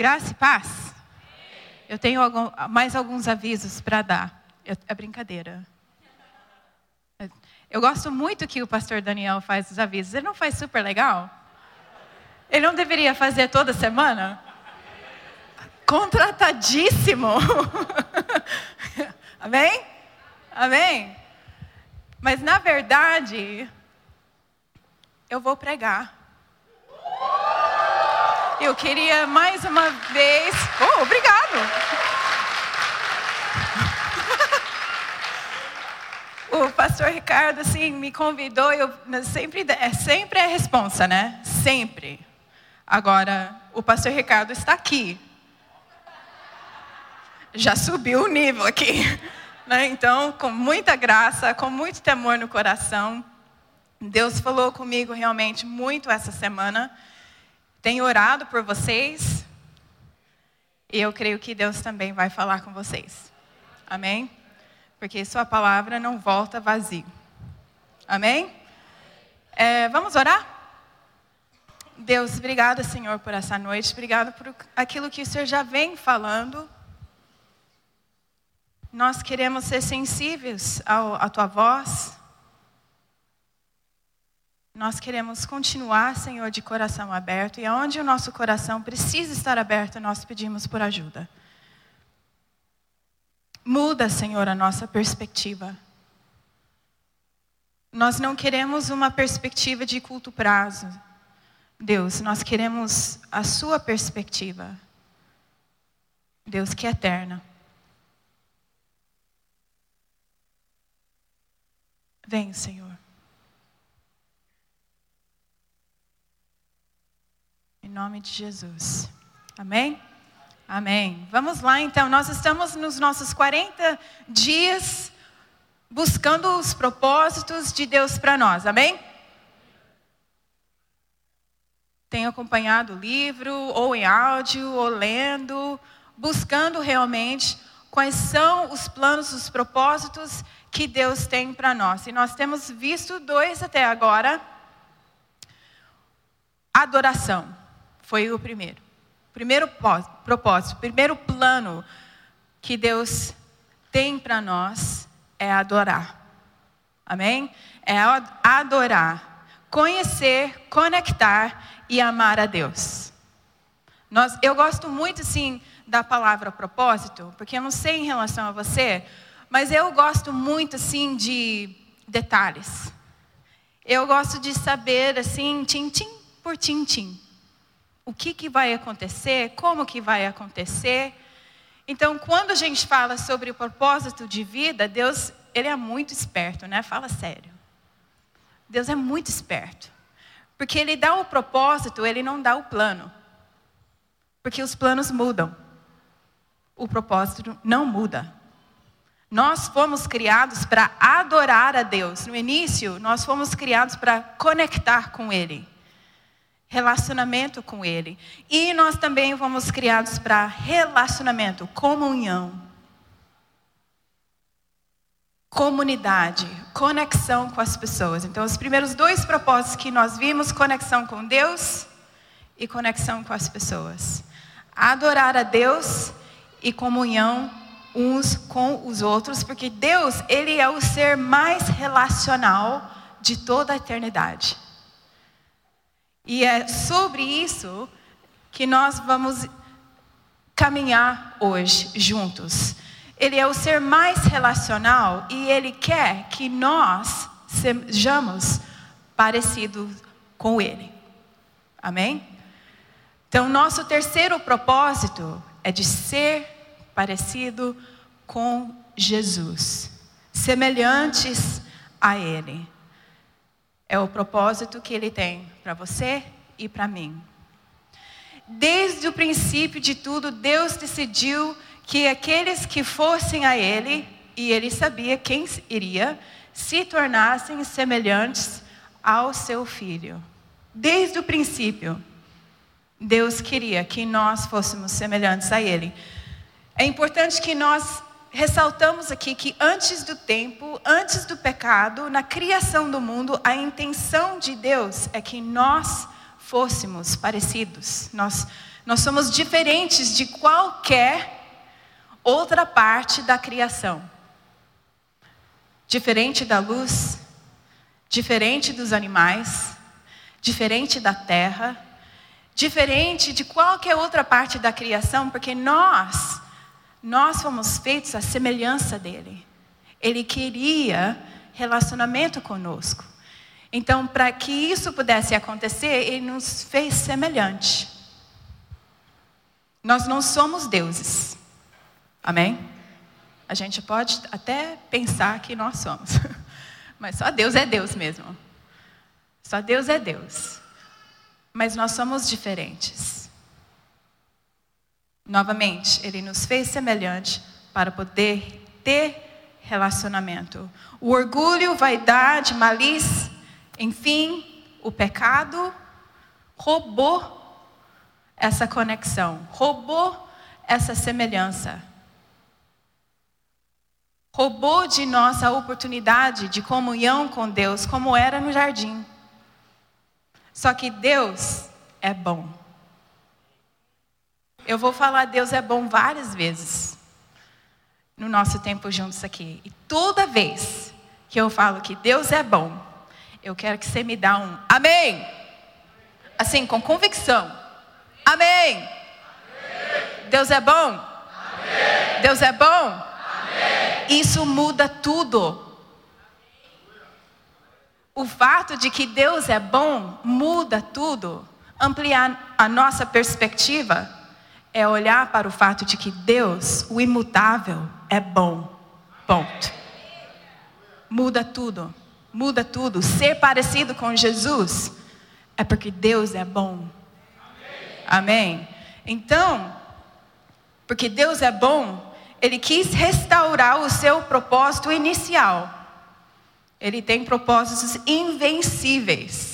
Graça e paz. Eu tenho mais alguns avisos para dar. É brincadeira. Eu gosto muito que o pastor Daniel faz os avisos. Ele não faz super legal? Ele não deveria fazer toda semana? Contratadíssimo. Amém? Amém? Mas na verdade, eu vou pregar. Eu queria mais uma vez. Oh, obrigado. o pastor Ricardo assim me convidou, eu sempre é sempre é responsa, né? Sempre. Agora, o pastor Ricardo está aqui. Já subiu o nível aqui. Né? Então, com muita graça, com muito temor no coração, Deus falou comigo realmente muito essa semana. Tenho orado por vocês. E eu creio que Deus também vai falar com vocês. Amém? Porque Sua palavra não volta vazio. Amém? É, vamos orar? Deus, obrigada, Senhor, por essa noite. Obrigada por aquilo que o Senhor já vem falando. Nós queremos ser sensíveis ao, à tua voz. Nós queremos continuar, Senhor, de coração aberto. E aonde o nosso coração precisa estar aberto, nós pedimos por ajuda. Muda, Senhor, a nossa perspectiva. Nós não queremos uma perspectiva de curto prazo. Deus, nós queremos a Sua perspectiva. Deus que é eterna. Vem, Senhor. Em nome de Jesus. Amém? Amém. Vamos lá então. Nós estamos nos nossos 40 dias buscando os propósitos de Deus para nós. Amém? Tenho acompanhado o livro, ou em áudio, ou lendo, buscando realmente quais são os planos, os propósitos que Deus tem para nós. E nós temos visto dois até agora. Adoração foi o primeiro. Primeiro propósito, primeiro plano que Deus tem para nós é adorar. Amém? É adorar, conhecer, conectar e amar a Deus. Nós, eu gosto muito, sim, da palavra propósito, porque eu não sei em relação a você, mas eu gosto muito, assim, de detalhes. Eu gosto de saber, assim, tintim por tintim. O que, que vai acontecer, como que vai acontecer. Então, quando a gente fala sobre o propósito de vida, Deus, Ele é muito esperto, né? Fala sério. Deus é muito esperto. Porque Ele dá o propósito, Ele não dá o plano. Porque os planos mudam. O propósito não muda. Nós fomos criados para adorar a Deus. No início, nós fomos criados para conectar com Ele, relacionamento com Ele. E nós também fomos criados para relacionamento, comunhão, comunidade, conexão com as pessoas. Então, os primeiros dois propósitos que nós vimos: conexão com Deus e conexão com as pessoas. Adorar a Deus e comunhão uns com os outros, porque Deus, ele é o ser mais relacional de toda a eternidade. E é sobre isso que nós vamos caminhar hoje juntos. Ele é o ser mais relacional e ele quer que nós sejamos parecidos com ele. Amém? Então, nosso terceiro propósito é de ser parecido com Jesus, semelhantes a Ele. É o propósito que Ele tem para você e para mim. Desde o princípio de tudo, Deus decidiu que aqueles que fossem a Ele, e Ele sabia quem iria, se tornassem semelhantes ao seu Filho. Desde o princípio, Deus queria que nós fôssemos semelhantes a Ele. É importante que nós ressaltamos aqui que antes do tempo, antes do pecado, na criação do mundo, a intenção de Deus é que nós fôssemos parecidos. Nós, nós somos diferentes de qualquer outra parte da criação. Diferente da luz, diferente dos animais, diferente da terra, diferente de qualquer outra parte da criação, porque nós, nós fomos feitos à semelhança dele. Ele queria relacionamento conosco. Então, para que isso pudesse acontecer, ele nos fez semelhante. Nós não somos deuses. Amém? A gente pode até pensar que nós somos. Mas só Deus é Deus mesmo. Só Deus é Deus. Mas nós somos diferentes. Novamente, Ele nos fez semelhante para poder ter relacionamento. O orgulho, vaidade, malícia, enfim, o pecado roubou essa conexão, roubou essa semelhança roubou de nós a oportunidade de comunhão com Deus, como era no jardim. Só que Deus é bom. Eu vou falar Deus é bom várias vezes no nosso tempo juntos aqui. E toda vez que eu falo que Deus é bom, eu quero que você me dá um amém. Assim, com convicção. Amém. amém. Deus é bom? Amém. Deus é bom? Isso muda tudo. O fato de que Deus é bom muda tudo. Ampliar a nossa perspectiva é olhar para o fato de que Deus, o imutável, é bom. Ponto. Muda tudo. Muda tudo. Ser parecido com Jesus é porque Deus é bom. Amém. Então, porque Deus é bom, ele quis restaurar o seu propósito inicial. Ele tem propósitos invencíveis.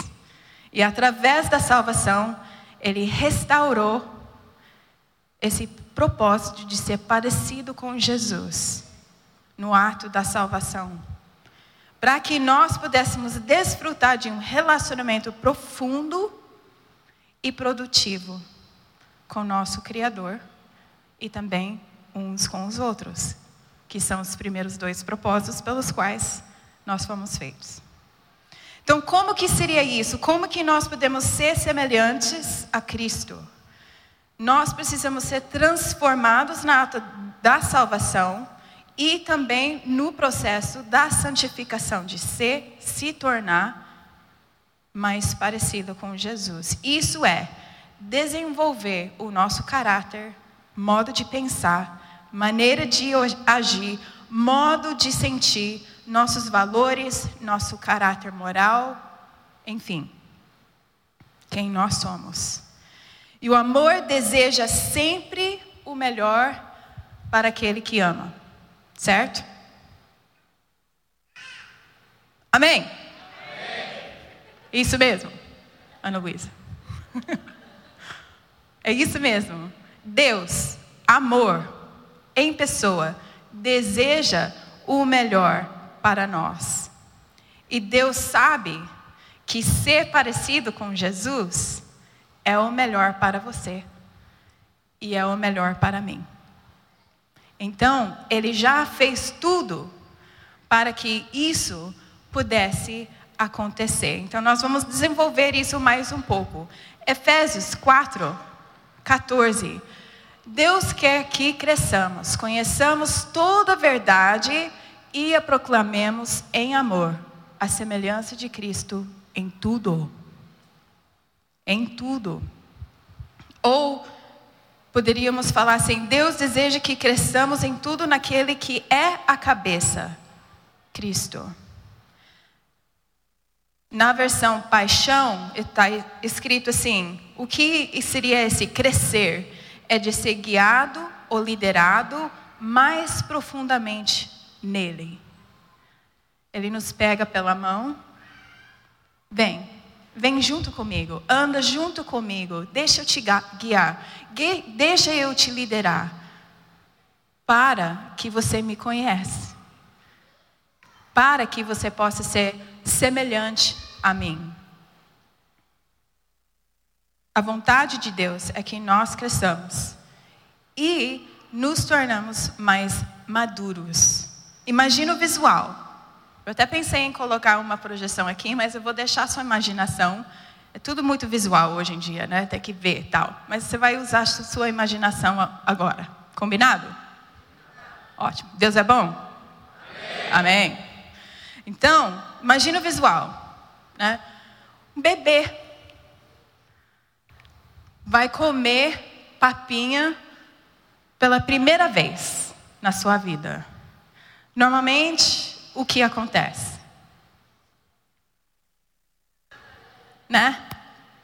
E através da salvação, ele restaurou esse propósito de ser parecido com Jesus no ato da salvação. Para que nós pudéssemos desfrutar de um relacionamento profundo e produtivo com nosso Criador e também uns com os outros, que são os primeiros dois propósitos pelos quais nós fomos feitos. Então, como que seria isso? Como que nós podemos ser semelhantes a Cristo? Nós precisamos ser transformados na ata da salvação e também no processo da santificação, de ser, se tornar mais parecido com Jesus. Isso é desenvolver o nosso caráter, modo de pensar, maneira de agir, modo de sentir, nossos valores, nosso caráter moral, enfim, quem nós somos. E o amor deseja sempre o melhor para aquele que ama, certo? Amém? Amém. Isso mesmo, Ana Luísa. é isso mesmo. Deus, amor, em pessoa, deseja o melhor para nós. E Deus sabe que ser parecido com Jesus é o melhor para você e é o melhor para mim. Então, Ele já fez tudo para que isso pudesse acontecer. Então, nós vamos desenvolver isso mais um pouco. Efésios 4, 14 Deus quer que cresçamos, conheçamos toda a verdade e a proclamemos em amor, a semelhança de Cristo em tudo. Em tudo. Ou poderíamos falar assim: Deus deseja que cresçamos em tudo naquele que é a cabeça, Cristo. Na versão paixão, está escrito assim: o que seria esse crescer? é de ser guiado ou liderado mais profundamente nele. Ele nos pega pela mão, vem, vem junto comigo, anda junto comigo, deixa eu te guiar, deixa eu te liderar, para que você me conhece, para que você possa ser semelhante a mim. A vontade de Deus é que nós cresçamos e nos tornamos mais maduros. Imagina o visual. Eu até pensei em colocar uma projeção aqui, mas eu vou deixar a sua imaginação. É tudo muito visual hoje em dia, né? Tem que ver tal. Mas você vai usar a sua imaginação agora. Combinado? Ótimo. Deus é bom? Amém. Amém. Então, imagina o visual, né? Um bebê vai comer papinha pela primeira vez na sua vida. Normalmente, o que acontece? Né?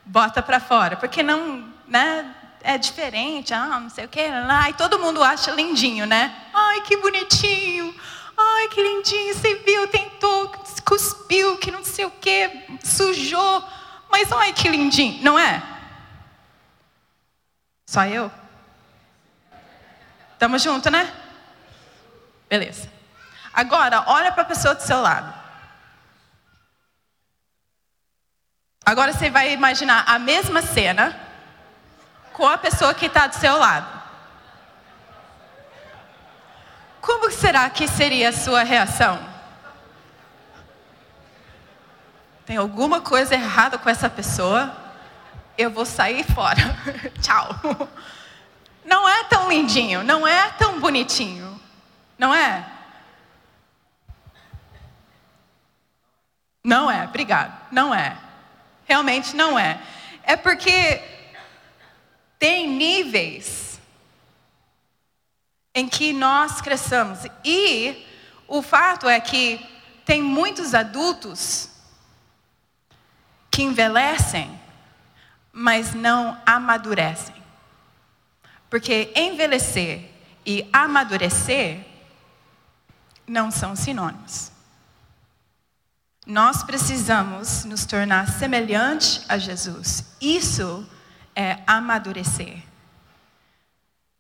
Bota para fora, porque não, né? É diferente, ah, não sei o quê, e todo mundo acha lindinho, né? Ai, que bonitinho. Ai, que lindinho, você viu, tentou, cuspiu, que não sei o quê, sujou. Mas ai, que lindinho, não é? Só eu? Tamo junto, né? Beleza. Agora, olha para a pessoa do seu lado. Agora você vai imaginar a mesma cena com a pessoa que está do seu lado. Como será que seria a sua reação? Tem alguma coisa errada com essa pessoa? Eu vou sair fora. Tchau. Não é tão lindinho, não é tão bonitinho, não é? Não é, obrigado. Não é. Realmente não é. É porque tem níveis em que nós cresçamos. E o fato é que tem muitos adultos que envelhecem, mas não amadurecem. Porque envelhecer e amadurecer não são sinônimos. Nós precisamos nos tornar semelhante a Jesus. Isso é amadurecer.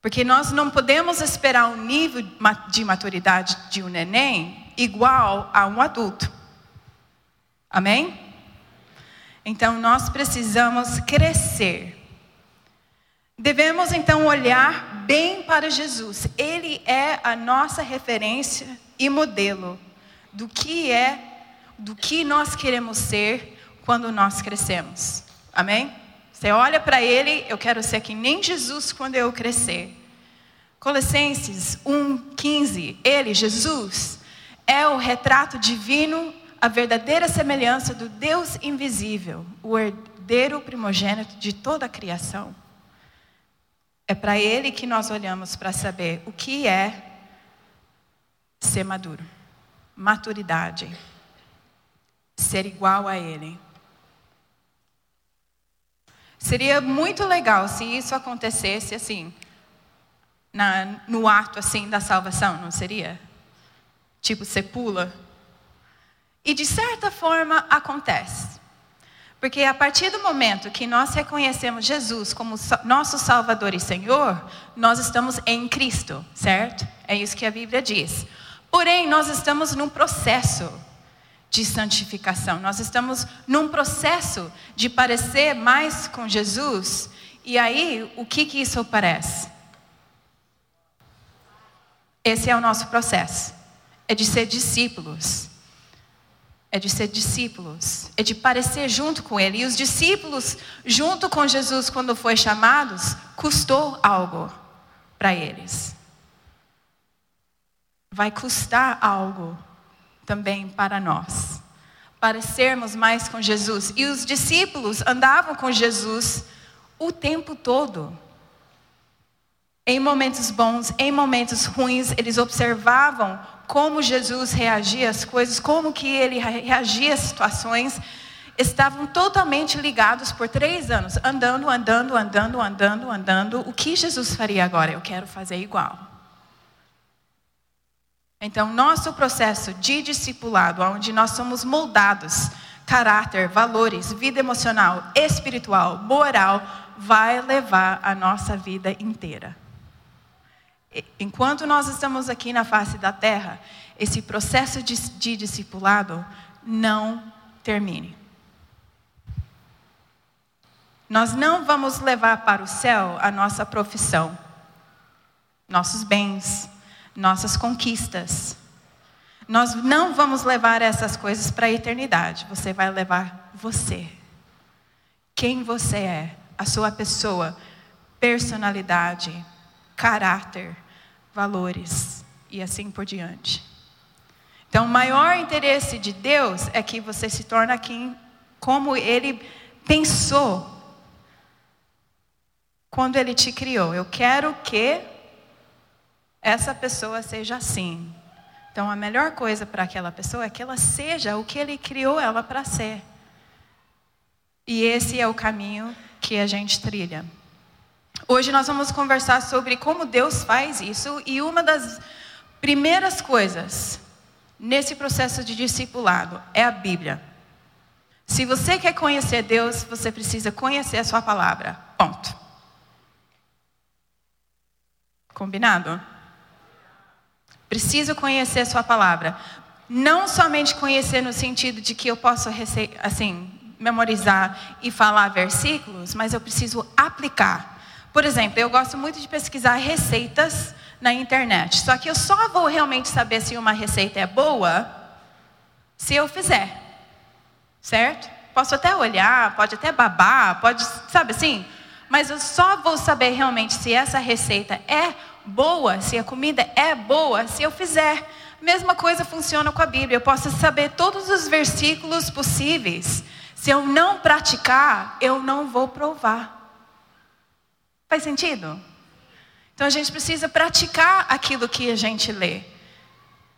Porque nós não podemos esperar um nível de maturidade de um neném igual a um adulto. Amém? Então nós precisamos crescer Devemos então olhar bem para Jesus. Ele é a nossa referência e modelo do que é, do que nós queremos ser quando nós crescemos. Amém? Você olha para ele, eu quero ser que nem Jesus quando eu crescer. Colossenses 1:15, ele, Jesus, é o retrato divino, a verdadeira semelhança do Deus invisível, o herdeiro primogênito de toda a criação. É para Ele que nós olhamos para saber o que é ser maduro, maturidade, ser igual a Ele. Seria muito legal se isso acontecesse assim, na, no ato assim da salvação, não seria? Tipo, você pula. E de certa forma acontece. Porque a partir do momento que nós reconhecemos Jesus como nosso Salvador e Senhor, nós estamos em Cristo, certo? É isso que a Bíblia diz. Porém, nós estamos num processo de santificação, nós estamos num processo de parecer mais com Jesus. E aí, o que, que isso parece? Esse é o nosso processo, é de ser discípulos é de ser discípulos, é de parecer junto com Ele. E os discípulos, junto com Jesus, quando foi chamados, custou algo para eles. Vai custar algo também para nós. Parecermos mais com Jesus. E os discípulos andavam com Jesus o tempo todo. Em momentos bons, em momentos ruins, eles observavam como Jesus reagia às coisas, como que ele reagia às situações, estavam totalmente ligados por três anos, andando, andando, andando, andando, andando. O que Jesus faria agora? Eu quero fazer igual. Então, nosso processo de discipulado, onde nós somos moldados, caráter, valores, vida emocional, espiritual, moral, vai levar a nossa vida inteira. Enquanto nós estamos aqui na face da terra, esse processo de, de discipulado não termine. Nós não vamos levar para o céu a nossa profissão, nossos bens, nossas conquistas. Nós não vamos levar essas coisas para a eternidade. Você vai levar você. Quem você é, a sua pessoa, personalidade, caráter, valores e assim por diante. Então, o maior interesse de Deus é que você se torne quem, como Ele pensou quando Ele te criou. Eu quero que essa pessoa seja assim. Então, a melhor coisa para aquela pessoa é que ela seja o que Ele criou ela para ser. E esse é o caminho que a gente trilha. Hoje nós vamos conversar sobre como Deus faz isso e uma das primeiras coisas nesse processo de discipulado é a Bíblia. Se você quer conhecer Deus, você precisa conhecer a sua palavra. Ponto. Combinado? Preciso conhecer a sua palavra. Não somente conhecer no sentido de que eu posso assim, memorizar e falar versículos, mas eu preciso aplicar. Por exemplo, eu gosto muito de pesquisar receitas na internet. Só que eu só vou realmente saber se uma receita é boa se eu fizer. Certo? Posso até olhar, pode até babar, pode, sabe assim? Mas eu só vou saber realmente se essa receita é boa, se a comida é boa, se eu fizer. Mesma coisa funciona com a Bíblia. Eu posso saber todos os versículos possíveis. Se eu não praticar, eu não vou provar. Faz sentido? Então a gente precisa praticar aquilo que a gente lê,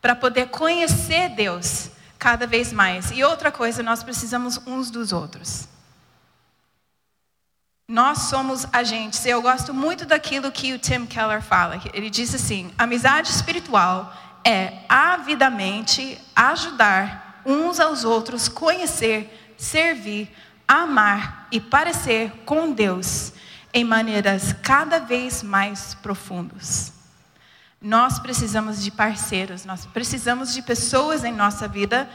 para poder conhecer Deus cada vez mais. E outra coisa, nós precisamos uns dos outros. Nós somos agentes. Eu gosto muito daquilo que o Tim Keller fala. Ele diz assim: amizade espiritual é avidamente ajudar uns aos outros, conhecer, servir, amar e parecer com Deus em maneiras cada vez mais profundas. Nós precisamos de parceiros, nós precisamos de pessoas em nossa vida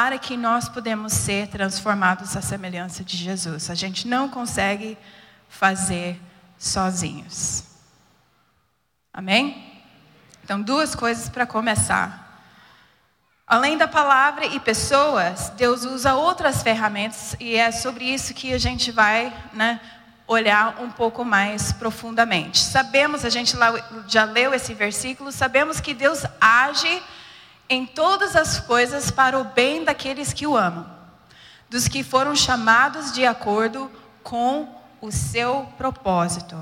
para que nós podemos ser transformados à semelhança de Jesus. A gente não consegue fazer sozinhos. Amém? Então, duas coisas para começar. Além da palavra e pessoas, Deus usa outras ferramentas e é sobre isso que a gente vai né, olhar um pouco mais profundamente. Sabemos, a gente já leu esse versículo, sabemos que Deus age em todas as coisas para o bem daqueles que o amam, dos que foram chamados de acordo com o seu propósito.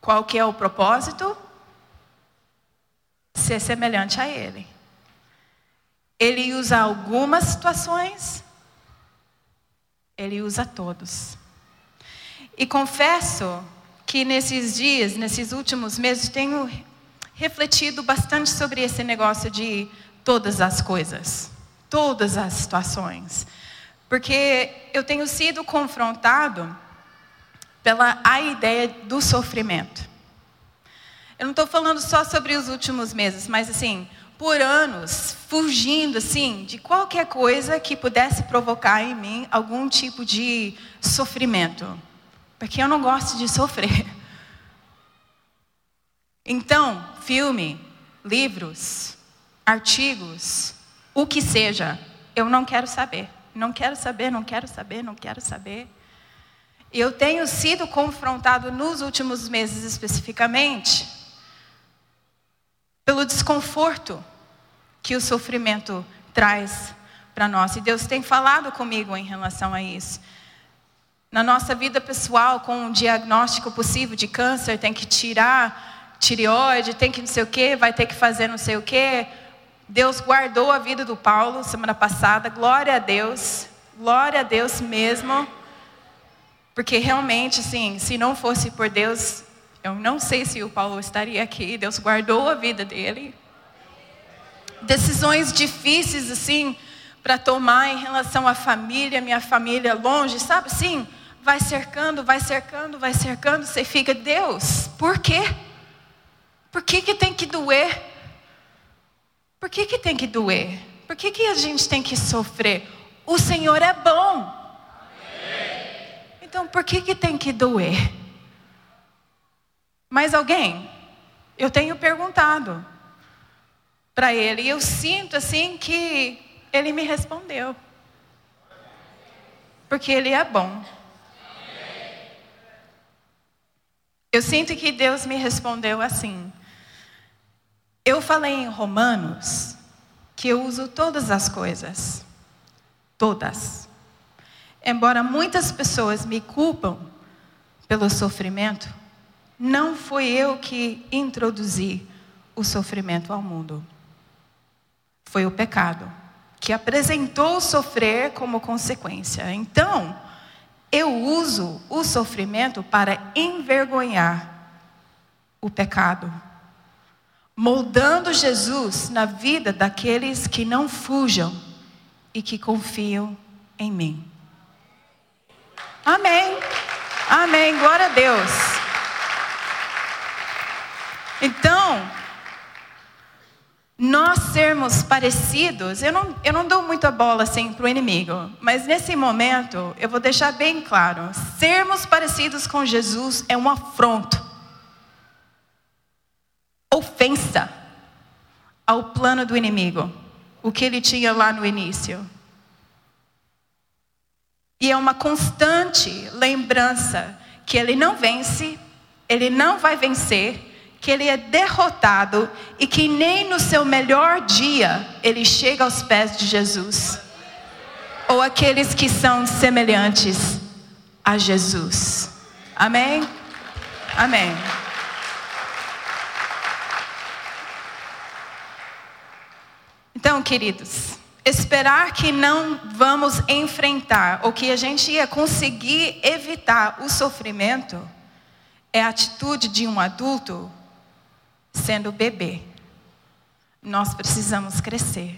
Qual que é o propósito? Ser semelhante a ele. Ele usa algumas situações, ele usa todos. E confesso que nesses dias, nesses últimos meses, tenho refletido bastante sobre esse negócio de todas as coisas, todas as situações. Porque eu tenho sido confrontado pela a ideia do sofrimento. Eu não estou falando só sobre os últimos meses, mas assim, por anos, fugindo assim de qualquer coisa que pudesse provocar em mim algum tipo de sofrimento porque eu não gosto de sofrer. Então, filme, livros, artigos, o que seja, eu não quero saber. Não quero saber, não quero saber, não quero saber. Eu tenho sido confrontado nos últimos meses especificamente pelo desconforto que o sofrimento traz para nós. E Deus tem falado comigo em relação a isso na nossa vida pessoal, com um diagnóstico possível de câncer, tem que tirar tireoide, tem que não sei o quê, vai ter que fazer não sei o quê. Deus guardou a vida do Paulo semana passada, glória a Deus, glória a Deus mesmo. Porque realmente, assim, se não fosse por Deus, eu não sei se o Paulo estaria aqui. Deus guardou a vida dele. Decisões difíceis, assim, para tomar em relação à família, minha família longe, sabe? Sim, vai cercando, vai cercando, vai cercando, você fica, Deus, por quê? Por que, que tem que doer? Por que, que tem que doer? Por que, que a gente tem que sofrer? O Senhor é bom. Então por que, que tem que doer? Mais alguém? Eu tenho perguntado para ele e eu sinto assim que ele me respondeu. Porque ele é bom. Eu sinto que Deus me respondeu assim. Eu falei em Romanos que eu uso todas as coisas. Todas. Embora muitas pessoas me culpam pelo sofrimento, não fui eu que introduzi o sofrimento ao mundo. Foi o pecado que apresentou sofrer como consequência. Então, eu uso o sofrimento para envergonhar o pecado moldando Jesus na vida daqueles que não fujam e que confiam em mim. Amém. Amém. Glória a Deus. Então, nós sermos parecidos, eu não, eu não dou muita bola assim para o inimigo, mas nesse momento eu vou deixar bem claro: sermos parecidos com Jesus é um afronto ofensa ao plano do inimigo, o que ele tinha lá no início. E é uma constante lembrança que ele não vence, ele não vai vencer, que ele é derrotado e que nem no seu melhor dia ele chega aos pés de Jesus. Ou aqueles que são semelhantes a Jesus. Amém? Amém. Então, queridos, esperar que não vamos enfrentar ou que a gente ia conseguir evitar o sofrimento é a atitude de um adulto sendo bebê. Nós precisamos crescer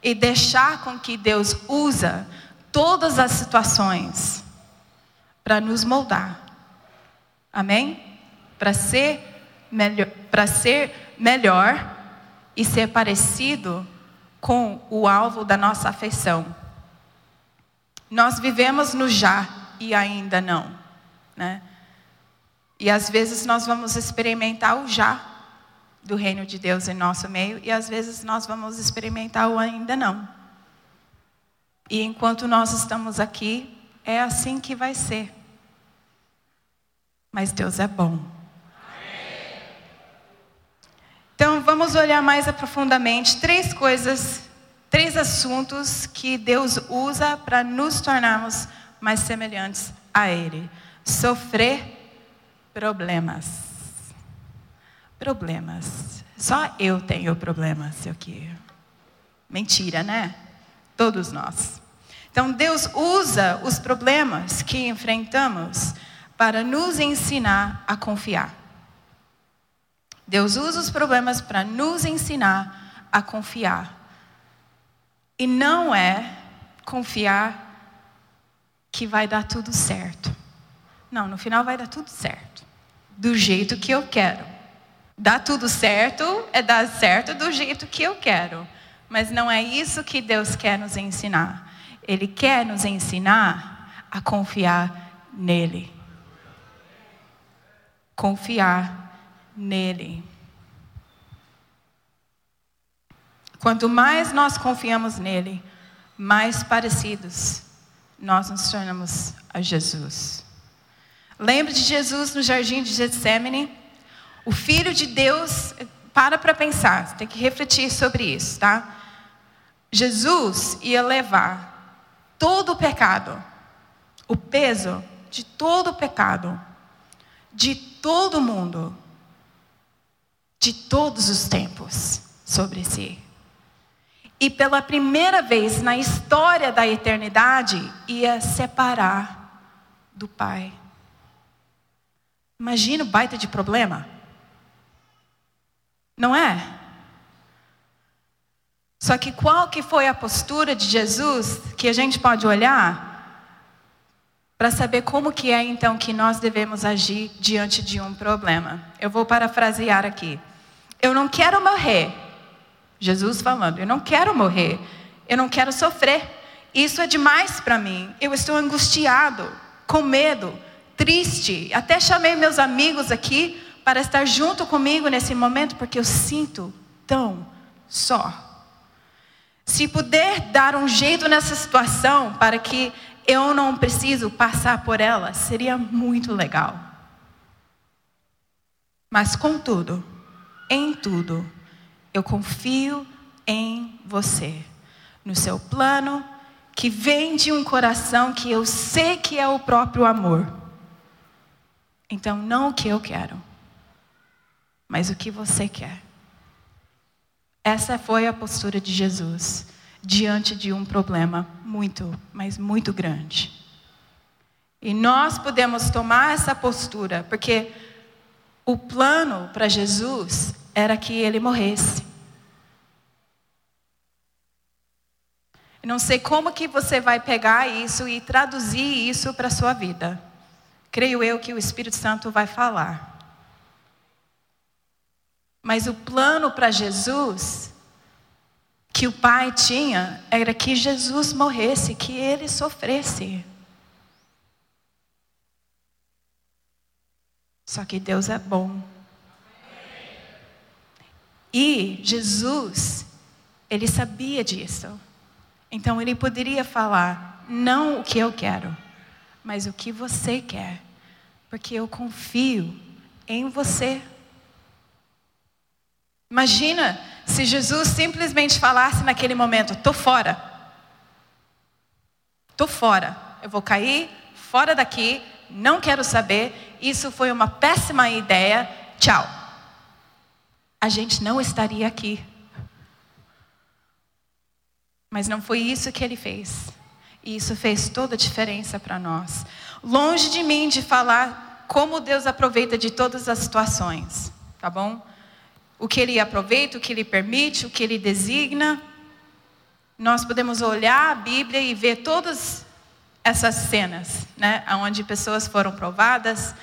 e deixar com que Deus usa todas as situações para nos moldar. Amém? Para ser melhor, para ser melhor e ser parecido com o alvo da nossa afeição. Nós vivemos no já e ainda não, né? E às vezes nós vamos experimentar o já do reino de Deus em nosso meio e às vezes nós vamos experimentar o ainda não. E enquanto nós estamos aqui, é assim que vai ser. Mas Deus é bom. Então, vamos olhar mais aprofundadamente três coisas, três assuntos que Deus usa para nos tornarmos mais semelhantes a Ele: sofrer problemas. Problemas. Só eu tenho problemas aqui. Mentira, né? Todos nós. Então, Deus usa os problemas que enfrentamos para nos ensinar a confiar. Deus usa os problemas para nos ensinar a confiar. E não é confiar que vai dar tudo certo. Não, no final vai dar tudo certo. Do jeito que eu quero. Dar tudo certo é dar certo do jeito que eu quero. Mas não é isso que Deus quer nos ensinar. Ele quer nos ensinar a confiar nele. Confiar nele. Quanto mais nós confiamos nele, mais parecidos nós nos tornamos a Jesus. Lembra de Jesus no jardim de Getsemane? O Filho de Deus, para para pensar, tem que refletir sobre isso, tá? Jesus ia levar todo o pecado, o peso de todo o pecado, de todo mundo, de todos os tempos sobre si. E pela primeira vez na história da eternidade, ia separar do Pai. Imagina o baita de problema. Não é? Só que qual que foi a postura de Jesus que a gente pode olhar para saber como que é então que nós devemos agir diante de um problema? Eu vou parafrasear aqui. Eu não quero morrer. Jesus falando, eu não quero morrer. Eu não quero sofrer. Isso é demais para mim. Eu estou angustiado com medo, triste. Até chamei meus amigos aqui para estar junto comigo nesse momento, porque eu sinto tão só. Se puder dar um jeito nessa situação para que eu não preciso passar por ela, seria muito legal. Mas contudo, em tudo, eu confio em você, no seu plano, que vem de um coração que eu sei que é o próprio amor. Então, não o que eu quero, mas o que você quer. Essa foi a postura de Jesus diante de um problema muito, mas muito grande. E nós podemos tomar essa postura, porque o plano para Jesus era que ele morresse. Eu não sei como que você vai pegar isso e traduzir isso para a sua vida. Creio eu que o Espírito Santo vai falar. Mas o plano para Jesus que o Pai tinha era que Jesus morresse, que ele sofresse. Só que Deus é bom. E Jesus, ele sabia disso. Então ele poderia falar: não o que eu quero, mas o que você quer, porque eu confio em você. Imagina se Jesus simplesmente falasse naquele momento: estou fora. Estou fora. Eu vou cair fora daqui, não quero saber. Isso foi uma péssima ideia. Tchau. A gente não estaria aqui. Mas não foi isso que ele fez. E isso fez toda a diferença para nós. Longe de mim de falar como Deus aproveita de todas as situações, tá bom? O que ele aproveita, o que ele permite, o que ele designa. Nós podemos olhar a Bíblia e ver todas essas cenas, né, onde pessoas foram provadas,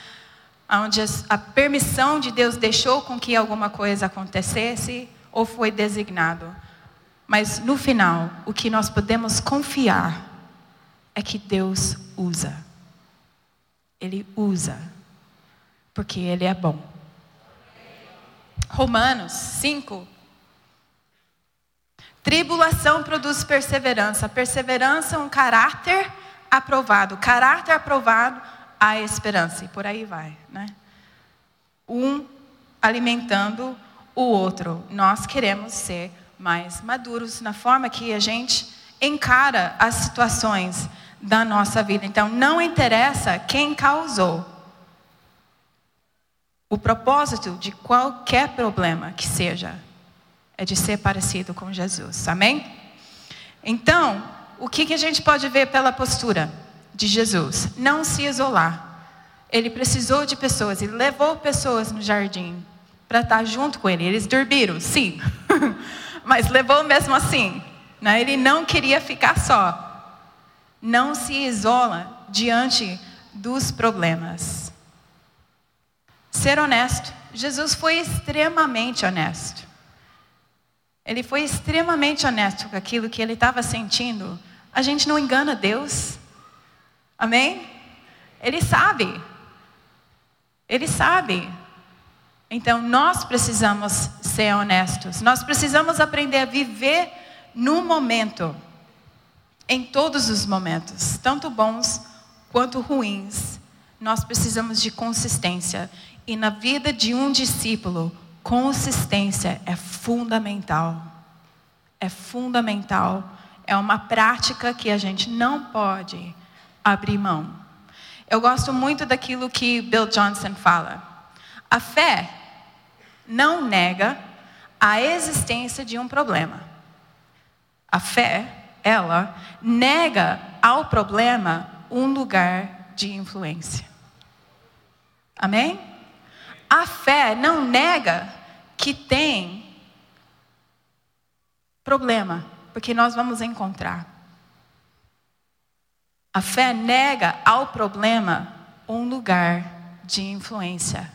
onde a permissão de Deus deixou com que alguma coisa acontecesse ou foi designado. Mas no final, o que nós podemos confiar é que Deus usa. Ele usa, porque Ele é bom. Romanos 5. Tribulação produz perseverança. Perseverança é um caráter aprovado. Caráter aprovado, a esperança. E por aí vai, né? Um alimentando o outro. Nós queremos ser mais maduros na forma que a gente encara as situações da nossa vida. Então, não interessa quem causou. O propósito de qualquer problema que seja é de ser parecido com Jesus. Amém? Então, o que, que a gente pode ver pela postura de Jesus? Não se isolar. Ele precisou de pessoas, ele levou pessoas no jardim para estar junto com ele. Eles dormiram, sim. mas levou mesmo assim. Né? Ele não queria ficar só. Não se isola diante dos problemas. Ser honesto. Jesus foi extremamente honesto. Ele foi extremamente honesto com aquilo que ele estava sentindo. A gente não engana Deus. Amém? Ele sabe. Ele sabe. Então, nós precisamos ser honestos. Nós precisamos aprender a viver no momento, em todos os momentos, tanto bons quanto ruins. Nós precisamos de consistência. E na vida de um discípulo, consistência é fundamental. É fundamental. É uma prática que a gente não pode abrir mão. Eu gosto muito daquilo que Bill Johnson fala. A fé não nega a existência de um problema. A fé, ela nega ao problema um lugar de influência. Amém? A fé não nega que tem problema, porque nós vamos encontrar. A fé nega ao problema um lugar de influência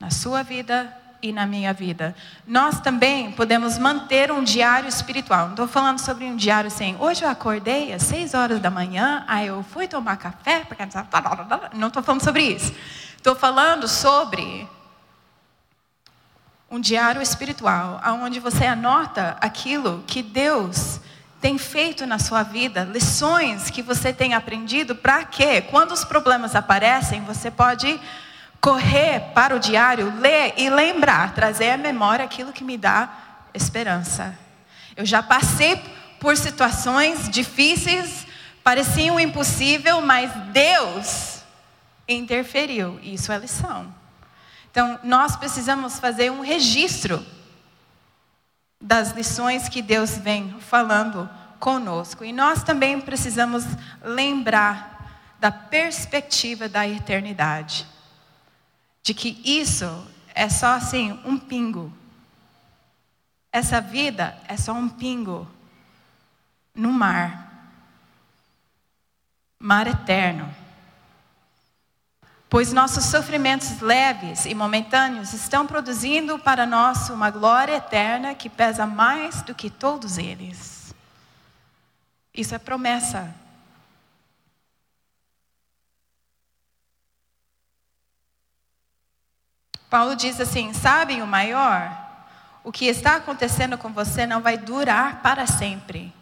na sua vida, e na minha vida. Nós também podemos manter um diário espiritual. Não estou falando sobre um diário assim, hoje eu acordei às seis horas da manhã, aí eu fui tomar café, porque não estou falando sobre isso. Estou falando sobre um diário espiritual, onde você anota aquilo que Deus tem feito na sua vida, lições que você tem aprendido, para que, quando os problemas aparecem, você pode correr para o diário, ler e lembrar, trazer à memória aquilo que me dá esperança. Eu já passei por situações difíceis, pareciam impossível, mas Deus interferiu. Isso é lição. Então, nós precisamos fazer um registro das lições que Deus vem falando conosco. E nós também precisamos lembrar da perspectiva da eternidade de que isso é só assim, um pingo. Essa vida é só um pingo no mar. Mar eterno. Pois nossos sofrimentos leves e momentâneos estão produzindo para nós uma glória eterna que pesa mais do que todos eles. Isso é promessa Paulo diz assim: sabem o maior? O que está acontecendo com você não vai durar para sempre.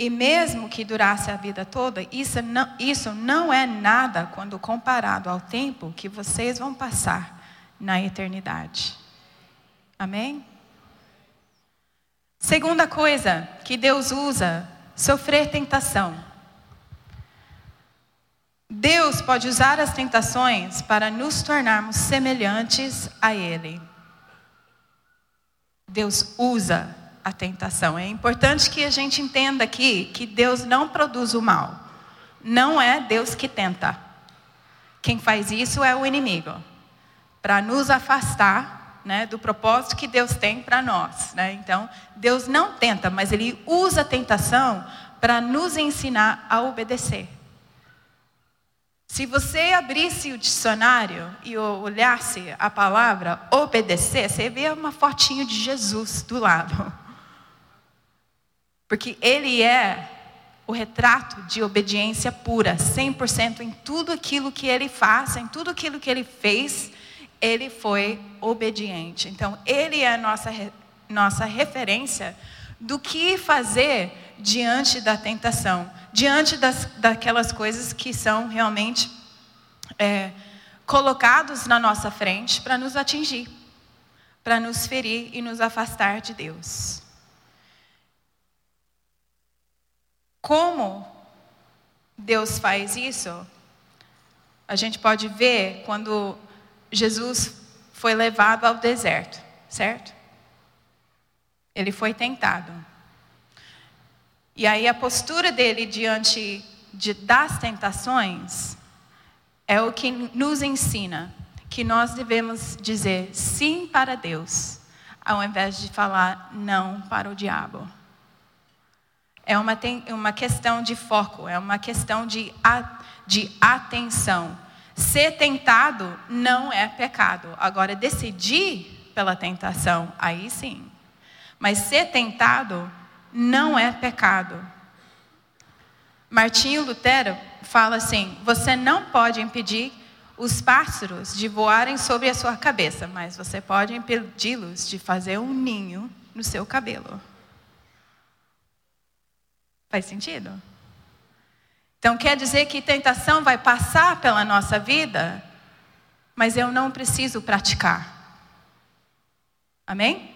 E mesmo que durasse a vida toda, isso não, isso não é nada quando comparado ao tempo que vocês vão passar na eternidade. Amém? Segunda coisa que Deus usa, sofrer tentação. Deus pode usar as tentações para nos tornarmos semelhantes a Ele. Deus usa a tentação. É importante que a gente entenda aqui que Deus não produz o mal. Não é Deus que tenta. Quem faz isso é o inimigo. Para nos afastar né, do propósito que Deus tem para nós. Né? Então, Deus não tenta, mas Ele usa a tentação para nos ensinar a obedecer. Se você abrisse o dicionário e olhasse a palavra obedecer, você vê uma fotinho de Jesus do lado. Porque ele é o retrato de obediência pura, 100% em tudo aquilo que ele faz, em tudo aquilo que ele fez, ele foi obediente. Então, ele é a nossa, nossa referência do que fazer diante da tentação diante das, daquelas coisas que são realmente é, colocados na nossa frente para nos atingir, para nos ferir e nos afastar de Deus. Como Deus faz isso? A gente pode ver quando Jesus foi levado ao deserto, certo? Ele foi tentado. E aí a postura dele diante de, das tentações é o que nos ensina que nós devemos dizer sim para Deus, ao invés de falar não para o diabo. É uma, uma questão de foco, é uma questão de, de atenção. Ser tentado não é pecado. Agora, decidir pela tentação, aí sim. Mas ser tentado não é pecado. Martinho Lutero fala assim: você não pode impedir os pássaros de voarem sobre a sua cabeça, mas você pode impedi-los de fazer um ninho no seu cabelo. Faz sentido? Então quer dizer que tentação vai passar pela nossa vida, mas eu não preciso praticar. Amém?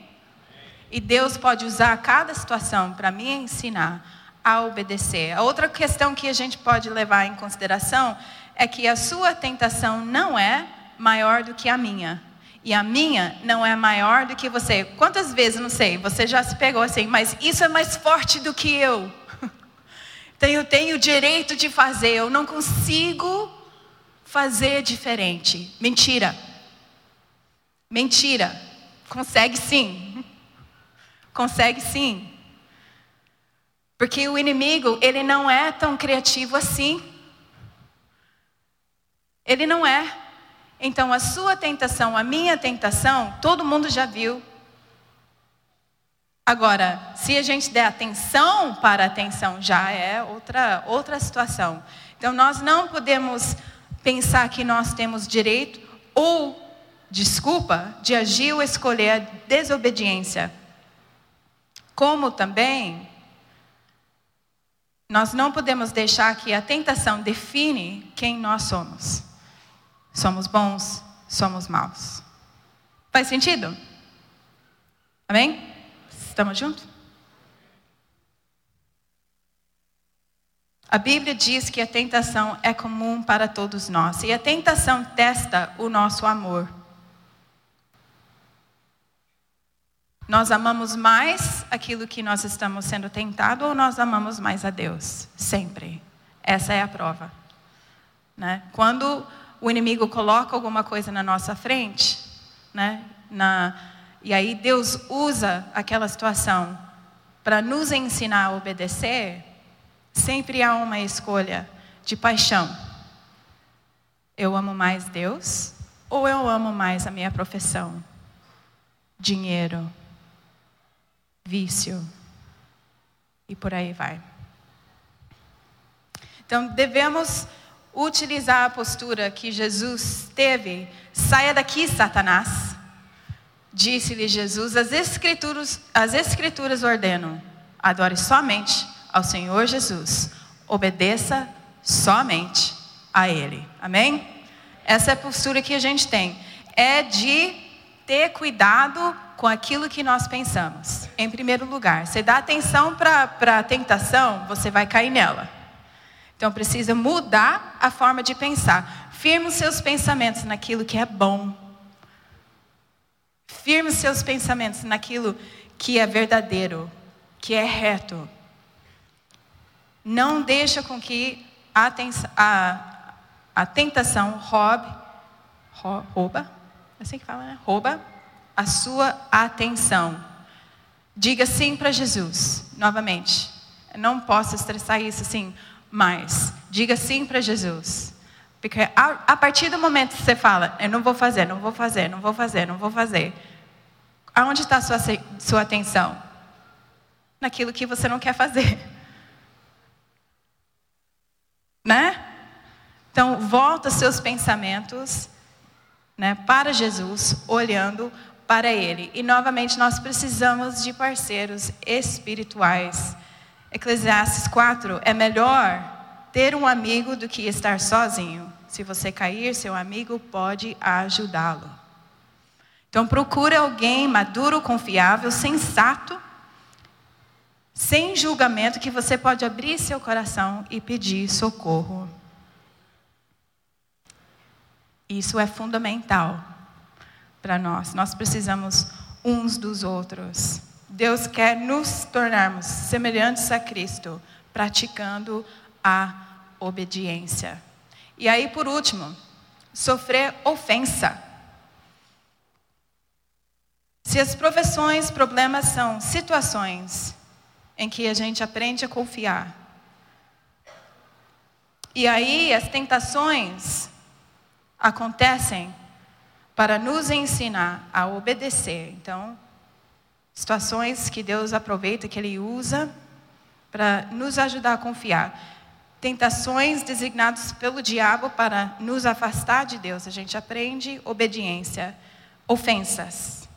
E Deus pode usar cada situação para me ensinar a obedecer. A outra questão que a gente pode levar em consideração é que a sua tentação não é maior do que a minha. E a minha não é maior do que você. Quantas vezes, não sei, você já se pegou assim, mas isso é mais forte do que eu. Eu tenho o direito de fazer, eu não consigo fazer diferente. Mentira. Mentira. Consegue sim. Consegue sim. Porque o inimigo, ele não é tão criativo assim. Ele não é. Então a sua tentação, a minha tentação, todo mundo já viu. Agora, se a gente der atenção para a atenção, já é outra, outra situação. Então nós não podemos pensar que nós temos direito ou desculpa de agir ou escolher a desobediência. Como também nós não podemos deixar que a tentação define quem nós somos. Somos bons, somos maus. Faz sentido? Amém? Estamos juntos? A Bíblia diz que a tentação é comum para todos nós. E a tentação testa o nosso amor. Nós amamos mais aquilo que nós estamos sendo tentados ou nós amamos mais a Deus? Sempre. Essa é a prova. Né? Quando o inimigo coloca alguma coisa na nossa frente, né? na, e aí Deus usa aquela situação para nos ensinar a obedecer, sempre há uma escolha de paixão. Eu amo mais Deus ou eu amo mais a minha profissão? Dinheiro, vício. E por aí vai. Então, devemos utilizar a postura que Jesus teve. Saia daqui, Satanás. Disse-lhe Jesus: as escrituras, as escrituras ordenam: adore somente ao Senhor Jesus, obedeça somente a Ele. Amém? Essa é a postura que a gente tem. É de ter cuidado com aquilo que nós pensamos. Em primeiro lugar, você dá atenção para a tentação, você vai cair nela. Então precisa mudar a forma de pensar. Firme os seus pensamentos naquilo que é bom. Firme os seus pensamentos naquilo que é verdadeiro, que é reto. Não deixa com que a, a, a tentação roube, rouba, é assim que fala, né? Rouba a sua atenção. Diga sim para Jesus, novamente. Eu não posso estressar isso assim mais. Diga sim para Jesus. Porque a, a, partir do momento que você fala, eu não vou fazer, não vou fazer, não vou fazer, não vou fazer. Aonde está a sua, sua atenção? Naquilo que você não quer fazer. Né? Então, volta seus pensamentos né, para Jesus, olhando para Ele. E novamente nós precisamos de parceiros espirituais. Eclesiastes 4: é melhor ter um amigo do que estar sozinho. Se você cair, seu amigo pode ajudá-lo. Então procure alguém maduro, confiável, sensato, sem julgamento, que você pode abrir seu coração e pedir socorro. Isso é fundamental para nós. Nós precisamos uns dos outros. Deus quer nos tornarmos semelhantes a Cristo, praticando a obediência. E aí, por último, sofrer ofensa. Se as profissões, problemas são situações em que a gente aprende a confiar. E aí as tentações acontecem para nos ensinar a obedecer. Então, situações que Deus aproveita, que Ele usa para nos ajudar a confiar. Tentações designadas pelo diabo para nos afastar de Deus. A gente aprende obediência. Ofensas.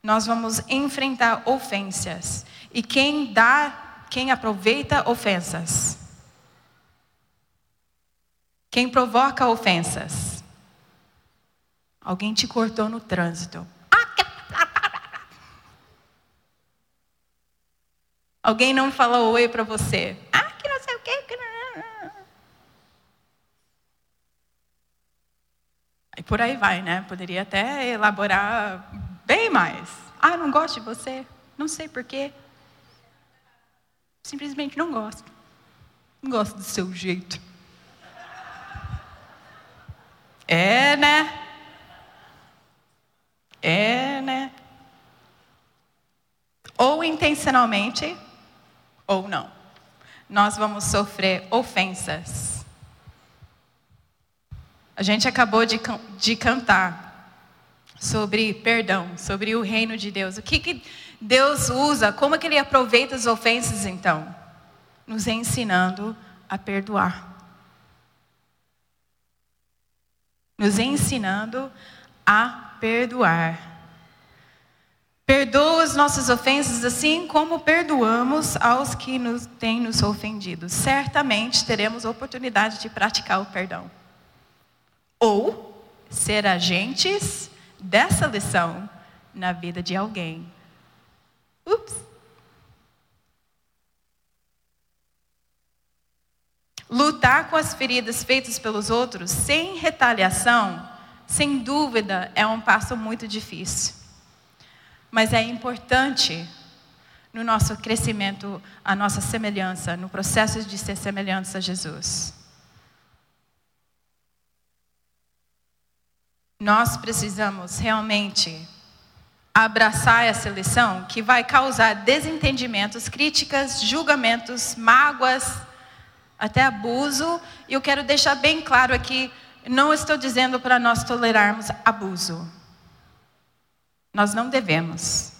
Nós vamos enfrentar ofensas. E quem dá, quem aproveita ofensas? Quem provoca ofensas? Alguém te cortou no trânsito. Alguém não falou oi para você. Ah, que não sei o quê. E por aí vai, né? Poderia até elaborar bem mais. Ah, não gosto de você. Não sei porquê. Simplesmente não gosto. Não gosto do seu jeito. É, né? É, né? Ou intencionalmente, ou não. Nós vamos sofrer ofensas. A gente acabou de, de cantar sobre perdão, sobre o reino de Deus. O que, que Deus usa, como que Ele aproveita as ofensas então? Nos ensinando a perdoar. Nos ensinando a perdoar. Perdoa as nossas ofensas assim como perdoamos aos que nos têm nos ofendido. Certamente teremos oportunidade de praticar o perdão. Ou ser agentes dessa lição na vida de alguém. Ups. Lutar com as feridas feitas pelos outros sem retaliação, sem dúvida, é um passo muito difícil mas é importante no nosso crescimento, a nossa semelhança, no processo de ser semelhança a Jesus. Nós precisamos realmente abraçar essa lição que vai causar desentendimentos, críticas, julgamentos, mágoas, até abuso. E eu quero deixar bem claro aqui: não estou dizendo para nós tolerarmos abuso. Nós não devemos.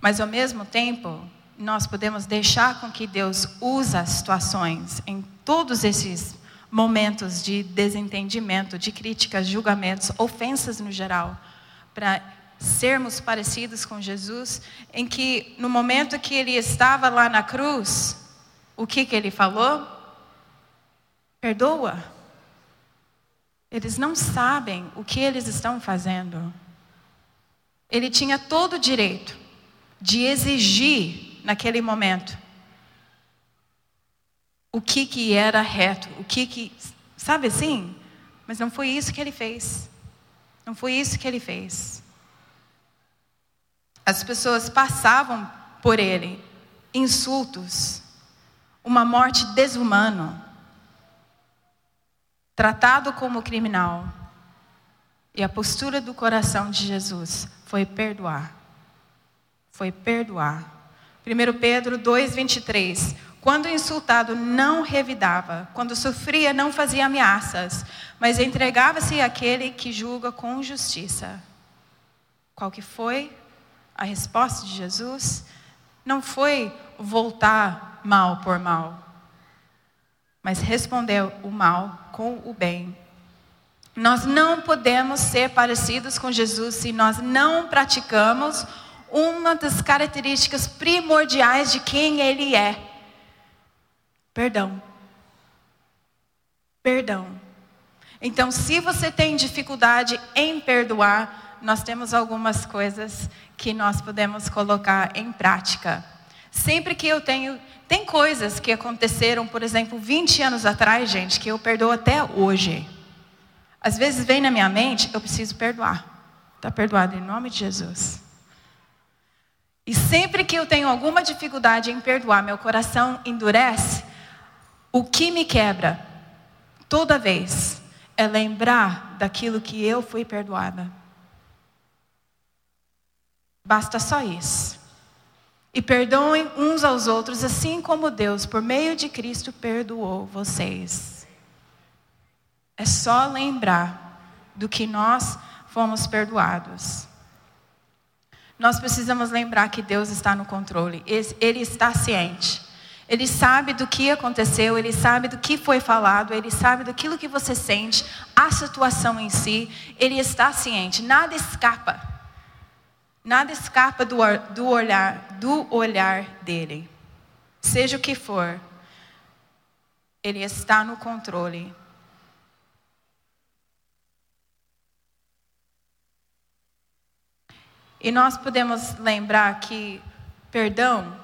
Mas ao mesmo tempo, nós podemos deixar com que Deus use as situações em todos esses momentos de desentendimento, de críticas, julgamentos, ofensas no geral, para sermos parecidos com Jesus, em que no momento que ele estava lá na cruz, o que que ele falou? Perdoa. Eles não sabem o que eles estão fazendo. Ele tinha todo o direito de exigir naquele momento o que que era reto, o que que, sabe assim? Mas não foi isso que ele fez. Não foi isso que ele fez. As pessoas passavam por ele insultos, uma morte desumana tratado como criminal. E a postura do coração de Jesus foi perdoar. Foi perdoar. 1 Pedro 2,23. Quando insultado, não revidava. Quando sofria, não fazia ameaças. Mas entregava-se àquele que julga com justiça. Qual que foi a resposta de Jesus? Não foi voltar mal por mal mas respondeu o mal com o bem. Nós não podemos ser parecidos com Jesus se nós não praticamos uma das características primordiais de quem Ele é: perdão. Perdão. Então, se você tem dificuldade em perdoar, nós temos algumas coisas que nós podemos colocar em prática. Sempre que eu tenho tem coisas que aconteceram, por exemplo, 20 anos atrás, gente, que eu perdoo até hoje. Às vezes vem na minha mente, eu preciso perdoar. Está perdoado em nome de Jesus. E sempre que eu tenho alguma dificuldade em perdoar, meu coração endurece. O que me quebra, toda vez, é lembrar daquilo que eu fui perdoada. Basta só isso. E perdoem uns aos outros, assim como Deus, por meio de Cristo, perdoou vocês. É só lembrar do que nós fomos perdoados. Nós precisamos lembrar que Deus está no controle, Ele está ciente. Ele sabe do que aconteceu, ele sabe do que foi falado, ele sabe daquilo que você sente, a situação em si, ele está ciente, nada escapa. Nada escapa do, do, olhar, do olhar dele. Seja o que for, ele está no controle. E nós podemos lembrar que perdão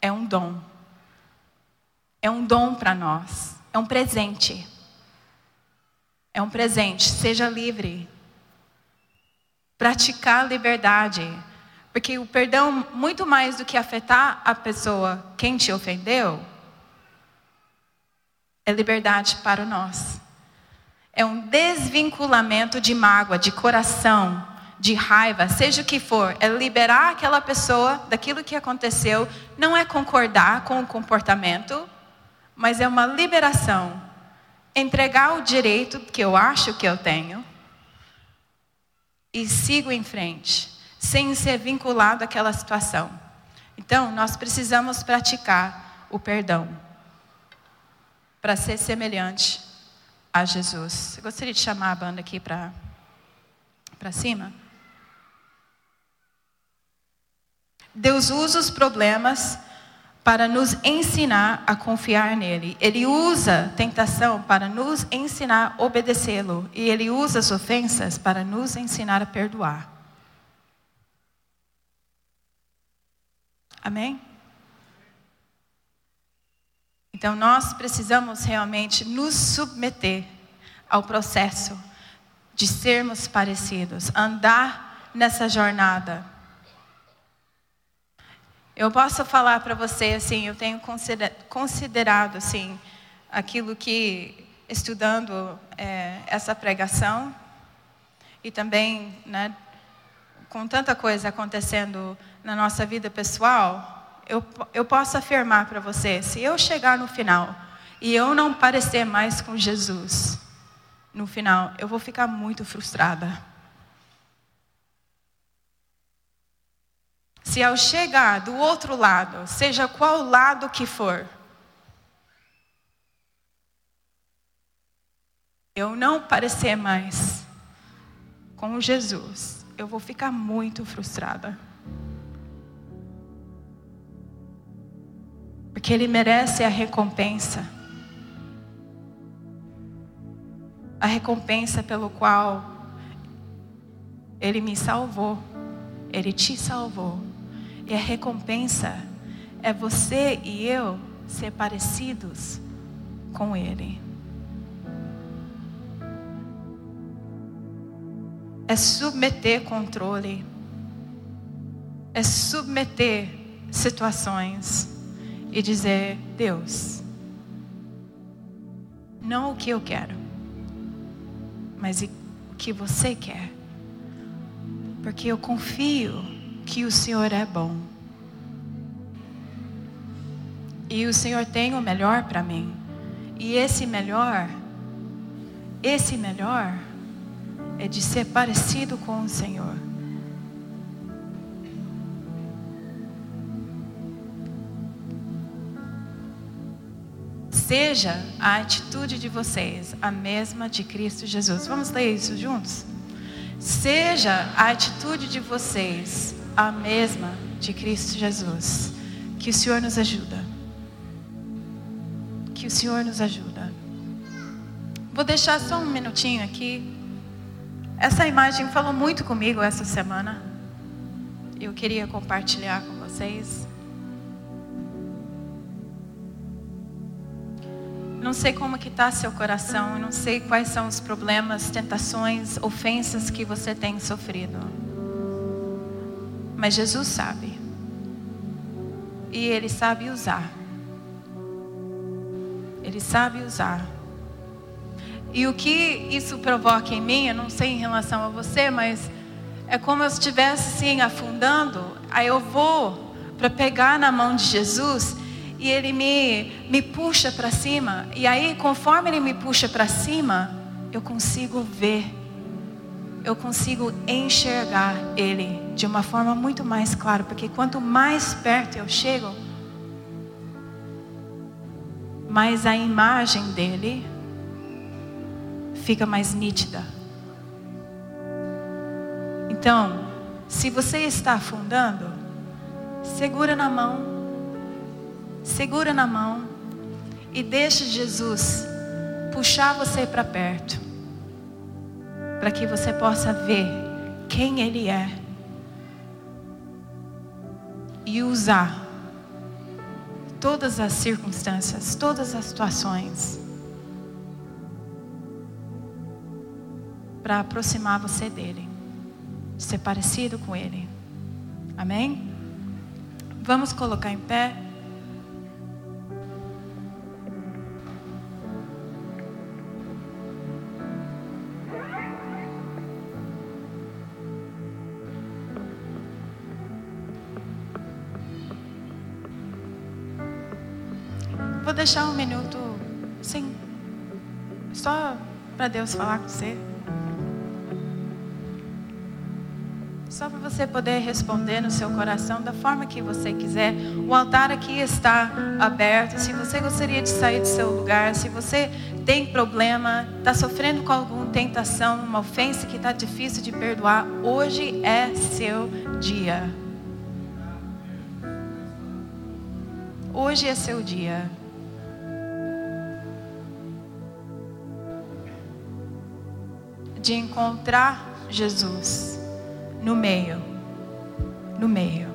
é um dom. É um dom para nós. É um presente. É um presente. Seja livre praticar a liberdade. Porque o perdão, muito mais do que afetar a pessoa, quem te ofendeu, é liberdade para nós. É um desvinculamento de mágoa, de coração, de raiva, seja o que for. É liberar aquela pessoa daquilo que aconteceu. Não é concordar com o comportamento, mas é uma liberação entregar o direito que eu acho que eu tenho e sigo em frente, sem ser vinculado àquela situação. Então, nós precisamos praticar o perdão para ser semelhante a Jesus. Eu gostaria de chamar a banda aqui para cima. Deus usa os problemas para nos ensinar a confiar nele. Ele usa tentação para nos ensinar a obedecê-lo. E ele usa as ofensas para nos ensinar a perdoar. Amém? Então nós precisamos realmente nos submeter ao processo de sermos parecidos, andar nessa jornada. Eu posso falar para você assim, eu tenho considerado assim aquilo que estudando é, essa pregação e também, né, com tanta coisa acontecendo na nossa vida pessoal, eu, eu posso afirmar para você, se eu chegar no final e eu não parecer mais com Jesus, no final, eu vou ficar muito frustrada. Se ao chegar do outro lado, seja qual lado que for, eu não parecer mais com Jesus, eu vou ficar muito frustrada. Porque Ele merece a recompensa. A recompensa pelo qual Ele me salvou. Ele te salvou. E a recompensa é você e eu ser parecidos com Ele. É submeter controle. É submeter situações e dizer: Deus, não o que eu quero, mas o que você quer. Porque eu confio que o Senhor é bom. E o Senhor tem o melhor para mim. E esse melhor, esse melhor é de ser parecido com o Senhor. Seja a atitude de vocês a mesma de Cristo Jesus. Vamos ler isso juntos? Seja a atitude de vocês a mesma de Cristo Jesus. Que o Senhor nos ajuda. Que o Senhor nos ajuda. Vou deixar só um minutinho aqui. Essa imagem falou muito comigo essa semana. Eu queria compartilhar com vocês. Não sei como que está seu coração, não sei quais são os problemas, tentações, ofensas que você tem sofrido. Mas Jesus sabe. E Ele sabe usar. Ele sabe usar. E o que isso provoca em mim, eu não sei em relação a você, mas é como eu estivesse assim afundando. Aí eu vou para pegar na mão de Jesus e Ele me, me puxa para cima. E aí, conforme Ele me puxa para cima, eu consigo ver eu consigo enxergar Ele de uma forma muito mais clara, porque quanto mais perto eu chego, mais a imagem dele fica mais nítida. Então, se você está afundando, segura na mão, segura na mão e deixe Jesus puxar você para perto para que você possa ver quem Ele é e usar todas as circunstâncias, todas as situações para aproximar você dele, ser parecido com Ele. Amém? Vamos colocar em pé. Deixar um minuto, sim. Só para Deus falar com você. Só para você poder responder no seu coração da forma que você quiser. O altar aqui está aberto. Se você gostaria de sair do seu lugar, se você tem problema, está sofrendo com alguma tentação, uma ofensa que está difícil de perdoar, hoje é seu dia. Hoje é seu dia. De encontrar Jesus no meio, no meio.